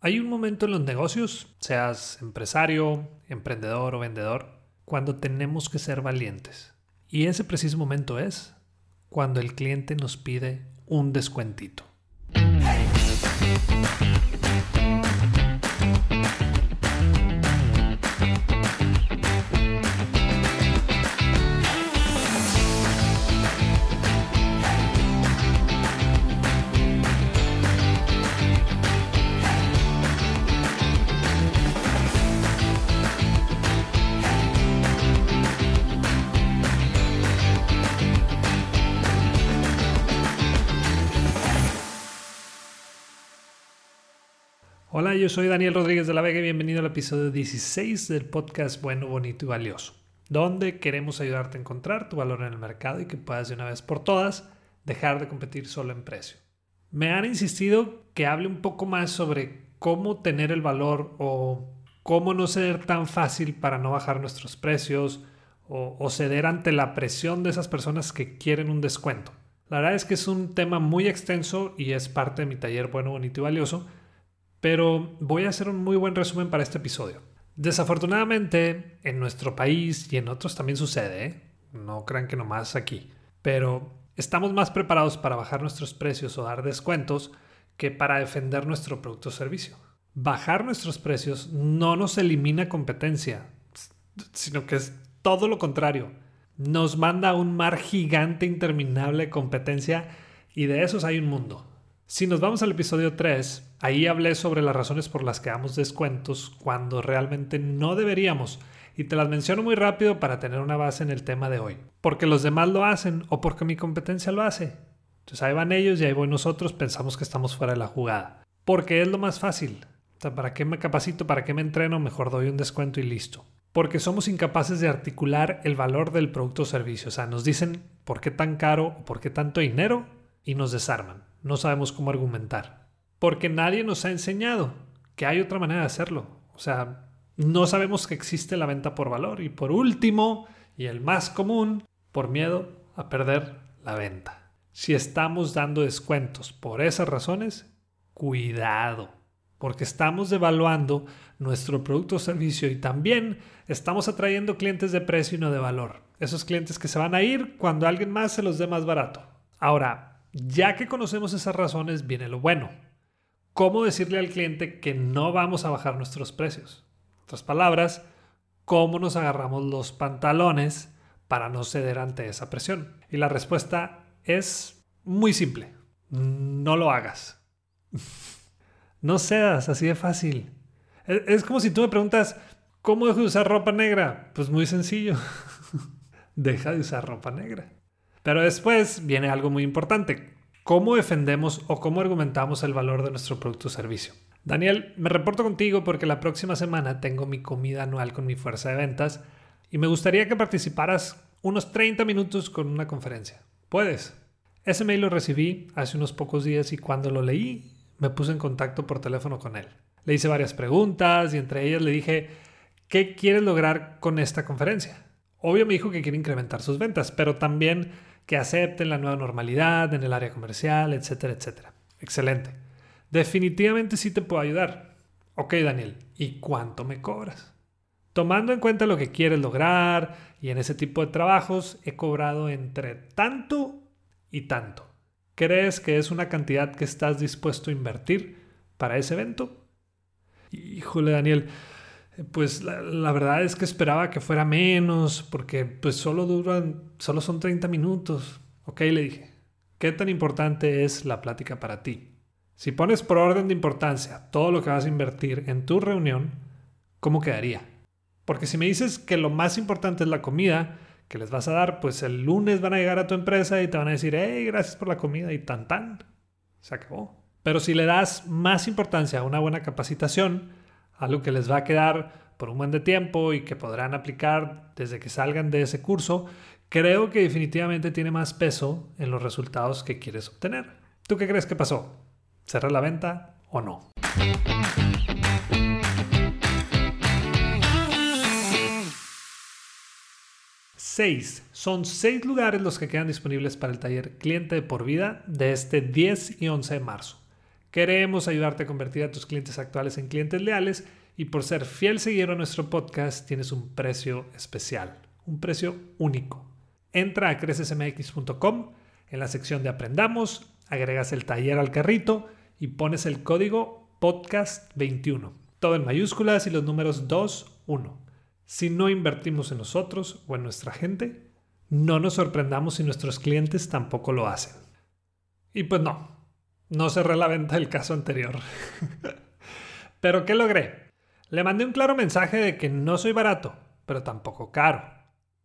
Hay un momento en los negocios, seas empresario, emprendedor o vendedor, cuando tenemos que ser valientes. Y ese preciso momento es cuando el cliente nos pide un descuentito. Hola, yo soy Daniel Rodríguez de la Vega y bienvenido al episodio 16 del podcast Bueno, Bonito y Valioso, donde queremos ayudarte a encontrar tu valor en el mercado y que puedas de una vez por todas dejar de competir solo en precio. Me han insistido que hable un poco más sobre cómo tener el valor o cómo no ser tan fácil para no bajar nuestros precios o, o ceder ante la presión de esas personas que quieren un descuento. La verdad es que es un tema muy extenso y es parte de mi taller Bueno, Bonito y Valioso pero voy a hacer un muy buen resumen para este episodio. Desafortunadamente, en nuestro país y en otros también sucede, ¿eh? no crean que nomás aquí, pero estamos más preparados para bajar nuestros precios o dar descuentos que para defender nuestro producto o servicio. Bajar nuestros precios no nos elimina competencia, sino que es todo lo contrario. Nos manda a un mar gigante interminable de competencia y de esos hay un mundo. Si nos vamos al episodio 3, ahí hablé sobre las razones por las que damos descuentos cuando realmente no deberíamos y te las menciono muy rápido para tener una base en el tema de hoy. Porque los demás lo hacen o porque mi competencia lo hace. Entonces ahí van ellos y ahí voy nosotros, pensamos que estamos fuera de la jugada. Porque es lo más fácil. O sea, ¿para qué me capacito? ¿Para qué me entreno? Mejor doy un descuento y listo. Porque somos incapaces de articular el valor del producto o servicio. O sea, nos dicen por qué tan caro o por qué tanto dinero y nos desarman no sabemos cómo argumentar. Porque nadie nos ha enseñado que hay otra manera de hacerlo. O sea, no sabemos que existe la venta por valor. Y por último, y el más común, por miedo a perder la venta. Si estamos dando descuentos por esas razones, cuidado, porque estamos devaluando nuestro producto o servicio y también estamos atrayendo clientes de precio y no de valor. Esos clientes que se van a ir cuando alguien más se los dé más barato. Ahora, ya que conocemos esas razones, viene lo bueno. ¿Cómo decirle al cliente que no vamos a bajar nuestros precios? En otras palabras, ¿cómo nos agarramos los pantalones para no ceder ante esa presión? Y la respuesta es muy simple. No lo hagas. no cedas, así de fácil. Es como si tú me preguntas, ¿cómo dejo de usar ropa negra? Pues muy sencillo. Deja de usar ropa negra. Pero después viene algo muy importante. ¿Cómo defendemos o cómo argumentamos el valor de nuestro producto o servicio? Daniel, me reporto contigo porque la próxima semana tengo mi comida anual con mi fuerza de ventas y me gustaría que participaras unos 30 minutos con una conferencia. ¿Puedes? Ese mail lo recibí hace unos pocos días y cuando lo leí me puse en contacto por teléfono con él. Le hice varias preguntas y entre ellas le dije, ¿qué quieres lograr con esta conferencia? Obvio me dijo que quiere incrementar sus ventas, pero también que acepten la nueva normalidad en el área comercial, etcétera, etcétera. Excelente. Definitivamente sí te puedo ayudar. Ok, Daniel, ¿y cuánto me cobras? Tomando en cuenta lo que quieres lograr y en ese tipo de trabajos he cobrado entre tanto y tanto. ¿Crees que es una cantidad que estás dispuesto a invertir para ese evento? Híjole, Daniel, pues la, verdad es que esperaba que fuera menos, porque pues solo duran, solo son 30 minutos. Ok, le dije, ¿qué tan importante es la plática para ti? Si pones por orden de importancia todo lo que vas a invertir en tu reunión, ¿cómo quedaría? Porque si me dices que lo más importante es la comida que les vas a dar, pues el lunes van a llegar a tu empresa y te van a decir, hey, gracias por la comida y tan tan. Se acabó. Pero si le das más importancia a una buena capacitación, algo que les va a quedar por un buen de tiempo y que podrán aplicar desde que salgan de ese curso, creo que definitivamente tiene más peso en los resultados que quieres obtener. ¿Tú qué crees que pasó? ¿Cerrar la venta o no? Seis. Son seis lugares los que quedan disponibles para el taller cliente de por vida de este 10 y 11 de marzo Queremos ayudarte a convertir a tus clientes actuales en clientes leales y por ser fiel seguidor a nuestro podcast tienes un precio especial, un precio único. Entra a crecesmx.com, en la sección de Aprendamos, agregas el taller al carrito y pones el código podcast21, todo en mayúsculas y los números 2, 1. Si no invertimos en nosotros o en nuestra gente, no nos sorprendamos si nuestros clientes tampoco lo hacen. Y pues no, no cerré la venta del caso anterior. pero ¿qué logré? Le mandé un claro mensaje de que no soy barato, pero tampoco caro.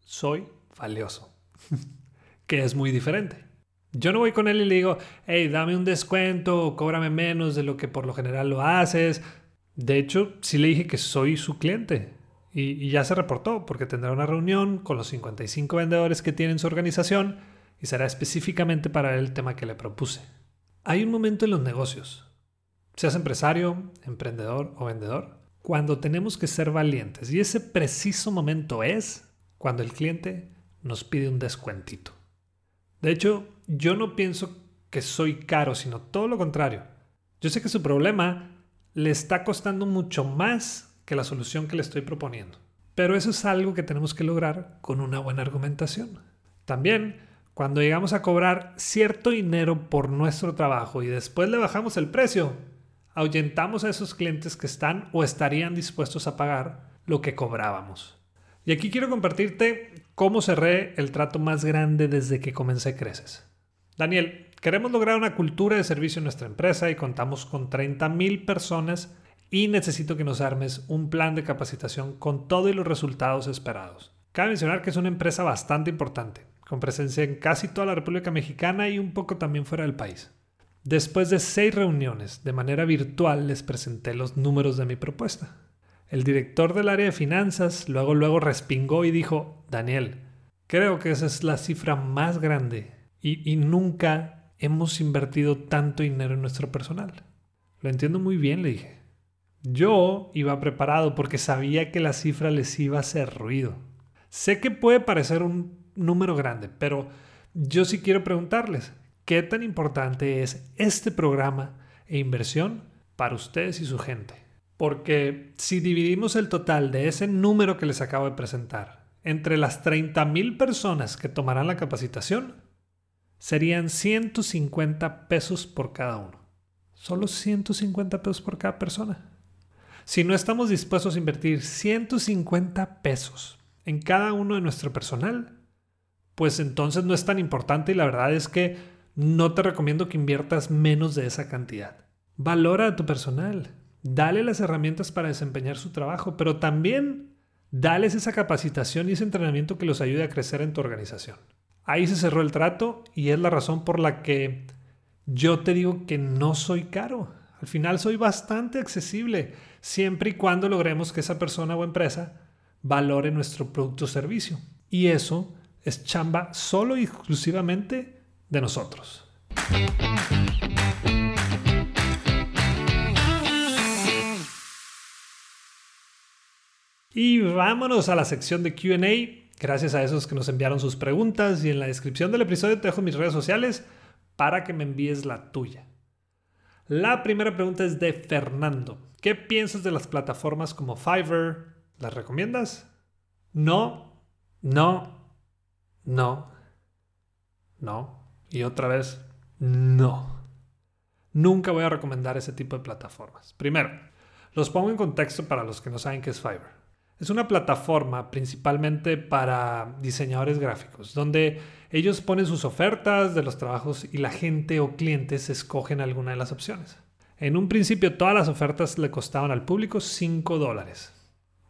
Soy valioso. que es muy diferente. Yo no voy con él y le digo, hey, dame un descuento o cóbrame menos de lo que por lo general lo haces. De hecho, sí le dije que soy su cliente. Y, ya se reportó porque tendrá una reunión con los 55 vendedores que tiene en su organización y será específicamente para el tema que le propuse. Hay un momento en los negocios, seas empresario, emprendedor o vendedor, cuando tenemos que ser valientes. Y ese preciso momento es cuando el cliente nos pide un descuentito. De hecho, yo no pienso que soy caro, sino todo lo contrario. Yo sé que su problema le está costando mucho más que la solución que le estoy proponiendo. Pero eso es algo que tenemos que lograr con una buena argumentación. También cuando llegamos a cobrar cierto dinero por nuestro trabajo y después le bajamos el precio, ahuyentamos a esos clientes que están o estarían dispuestos a pagar lo que cobrábamos. Y aquí quiero compartirte cómo cerré el trato más grande desde que comencé Creces. Daniel, queremos lograr una cultura de servicio en nuestra empresa y contamos con 30 mil personas y necesito que nos armes un plan de capacitación con todos los resultados esperados. Cabe mencionar que es una empresa bastante importante con presencia en casi toda la República Mexicana y un poco también fuera del país. Después de seis reuniones de manera virtual les presenté los números de mi propuesta. El director del área de finanzas luego luego respingó y dijo, Daniel, creo que esa es la cifra más grande y, y nunca hemos invertido tanto dinero en nuestro personal. Lo entiendo muy bien, le dije. Yo iba preparado porque sabía que la cifra les iba a hacer ruido. Sé que puede parecer un número grande, pero yo sí quiero preguntarles, ¿qué tan importante es este programa e inversión para ustedes y su gente? Porque si dividimos el total de ese número que les acabo de presentar entre las 30 mil personas que tomarán la capacitación, serían 150 pesos por cada uno. Solo 150 pesos por cada persona. Si no estamos dispuestos a invertir 150 pesos en cada uno de nuestro personal, pues entonces no es tan importante y la verdad es que no te recomiendo que inviertas menos de esa cantidad. Valora a tu personal, dale las herramientas para desempeñar su trabajo, pero también dales esa capacitación y ese entrenamiento que los ayude a crecer en tu organización. Ahí se cerró el trato y es la razón por la que yo te digo que no soy caro. Al final soy bastante accesible, siempre y cuando logremos que esa persona o empresa valore nuestro producto o servicio. Y eso es chamba solo y exclusivamente de nosotros. Y vámonos a la sección de QA. Gracias a esos que nos enviaron sus preguntas y en la descripción del episodio te dejo mis redes sociales para que me envíes la tuya. La primera pregunta es de Fernando. ¿Qué piensas de las plataformas como Fiverr? ¿Las recomiendas? No, no no, no, y otra vez, no. Nunca voy a recomendar ese tipo de plataformas. Primero, los pongo en contexto para los que no saben qué es Fiverr. Es una plataforma principalmente para diseñadores gráficos, donde ellos ponen sus ofertas de los trabajos y la gente o clientes escogen alguna de las opciones. En un principio todas las ofertas le costaban al público 5 dólares.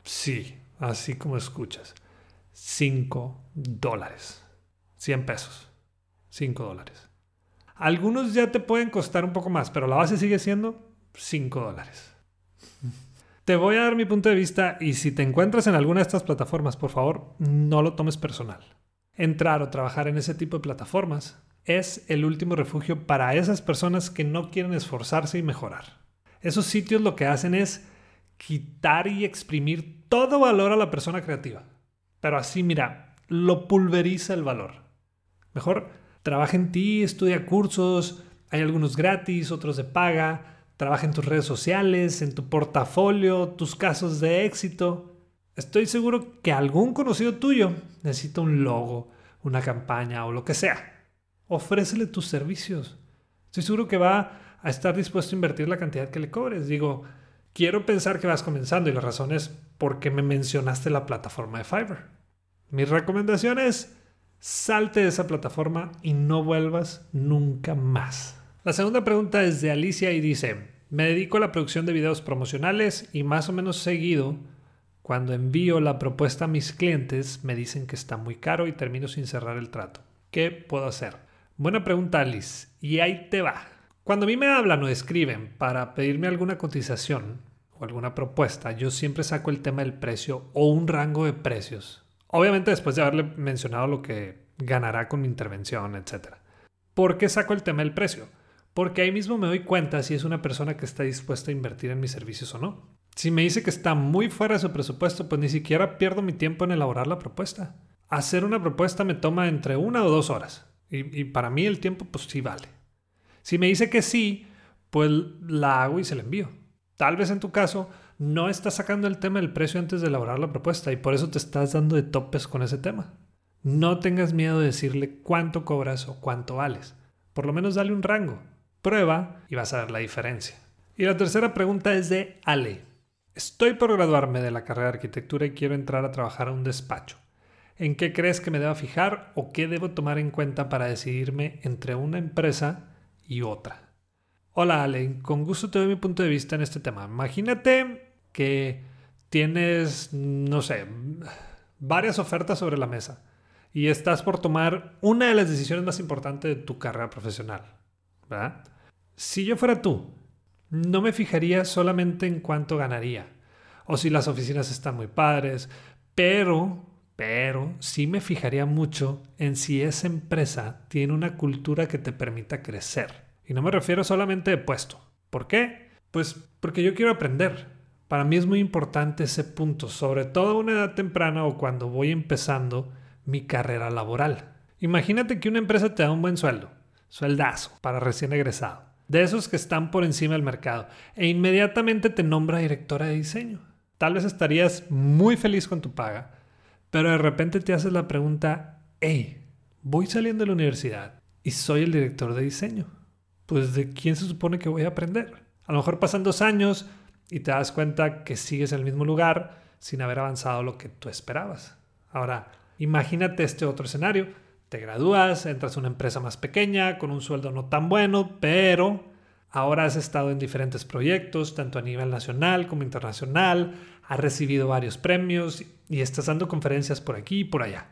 Sí, así como escuchas. 5 dólares. 100 pesos. 5 dólares. Algunos ya te pueden costar un poco más, pero la base sigue siendo 5 dólares. Te voy a dar mi punto de vista y si te encuentras en alguna de estas plataformas, por favor, no lo tomes personal. Entrar o trabajar en ese tipo de plataformas es el último refugio para esas personas que no quieren esforzarse y mejorar. Esos sitios lo que hacen es quitar y exprimir todo valor a la persona creativa. Pero así, mira, lo pulveriza el valor. Mejor trabaja en ti, estudia cursos, Hay algunos gratis, otros de paga. Trabaja en tus redes sociales, en tu portafolio, tus casos de éxito. Estoy seguro que algún conocido tuyo necesita un logo, una campaña o lo que sea. Ofrécele tus servicios. Estoy seguro que va a estar dispuesto a invertir la cantidad que le cobres. Digo, quiero pensar que vas comenzando y la razón es porque me mencionaste la plataforma de Fiverr. Mi recomendación es salte de esa plataforma y no vuelvas nunca más. La segunda pregunta es de Alicia y dice, me dedico a la producción de videos promocionales y más o menos seguido, cuando envío la propuesta a mis clientes, me dicen que está muy caro y termino sin cerrar el trato. ¿Qué puedo hacer? Buena pregunta, Alice. Y ahí te va. Cuando a mí me hablan o escriben para pedirme alguna cotización o alguna propuesta, yo siempre saco el tema del precio o un rango de precios. Obviamente después de haberle mencionado lo que ganará con mi intervención, etc. ¿Por qué saco el tema del precio? Porque ahí mismo me doy cuenta si es una persona que está dispuesta a invertir en mis servicios o no. Si me dice que está muy fuera de su presupuesto, pues ni siquiera pierdo mi tiempo en elaborar la propuesta. Hacer una propuesta me toma entre una o dos horas. Y, y para mí el tiempo pues sí vale. Si me dice que sí, pues la hago y se la envío. Tal vez en tu caso no estás sacando el tema del precio antes de elaborar la propuesta y por eso te estás dando de topes con ese tema. No tengas miedo de decirle cuánto cobras o cuánto vales. Por lo menos dale un rango. Prueba y vas a ver la diferencia. Y la tercera pregunta es de Ale. Estoy por graduarme de la carrera de arquitectura y quiero entrar a trabajar a un despacho. ¿En qué crees que me deba fijar o qué debo tomar en cuenta para decidirme entre una empresa y otra. Hola Ale, con gusto te doy mi punto de vista en este tema. Imagínate que tienes, no sé, varias ofertas sobre la mesa y estás por tomar una de las decisiones más importantes de tu carrera profesional. ¿verdad? Si yo fuera tú, no me fijaría solamente en cuánto ganaría o si las oficinas están muy padres, pero, pero sí me fijaría mucho en si esa empresa tiene una cultura que te permita crecer. Y no me refiero solamente de puesto. ¿Por qué? Pues porque yo quiero aprender. Para mí es muy importante ese punto, sobre todo a una edad temprana o cuando voy empezando mi carrera laboral. Imagínate que una empresa te da un buen sueldo, sueldazo, para recién egresado, de esos que están por encima del mercado, e inmediatamente te nombra directora de diseño. Tal vez estarías muy feliz con tu paga, pero de repente te haces la pregunta, hey, voy saliendo de la universidad y soy el director de diseño pues de quién se supone que voy a aprender. A lo mejor pasan dos años y te das cuenta que sigues en el mismo lugar sin haber avanzado lo que tú esperabas. Ahora, imagínate este otro escenario. Te gradúas, entras a una empresa más pequeña, con un sueldo no tan bueno, pero ahora has estado en diferentes proyectos, tanto a nivel nacional como internacional, has recibido varios premios y estás dando conferencias por aquí y por allá.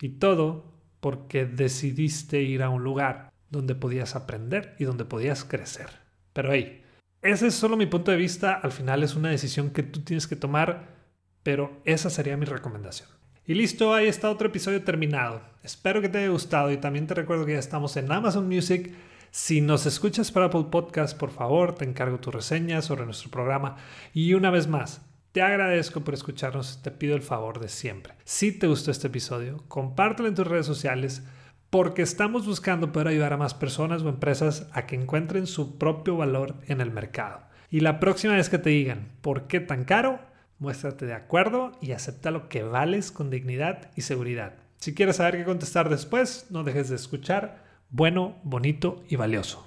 Y todo porque decidiste ir a un lugar donde podías aprender y donde podías crecer. Pero hey, ese es solo mi punto de vista, al final es una decisión que tú tienes que tomar, pero esa sería mi recomendación. Y listo, ahí está otro episodio terminado. Espero que te haya gustado y también te recuerdo que ya estamos en Amazon Music. Si nos escuchas por Apple Podcast, por favor, te encargo tu reseña sobre nuestro programa. Y una vez más, te agradezco por escucharnos, te pido el favor de siempre. Si te gustó este episodio, compártelo en tus redes sociales porque estamos buscando poder ayudar a más personas o empresas a que encuentren su propio valor en el mercado. Y la próxima vez que te digan por qué tan caro, muéstrate de acuerdo y acepta lo que vales con dignidad y seguridad. Si quieres saber qué contestar después, no dejes de escuchar bueno, bonito y valioso.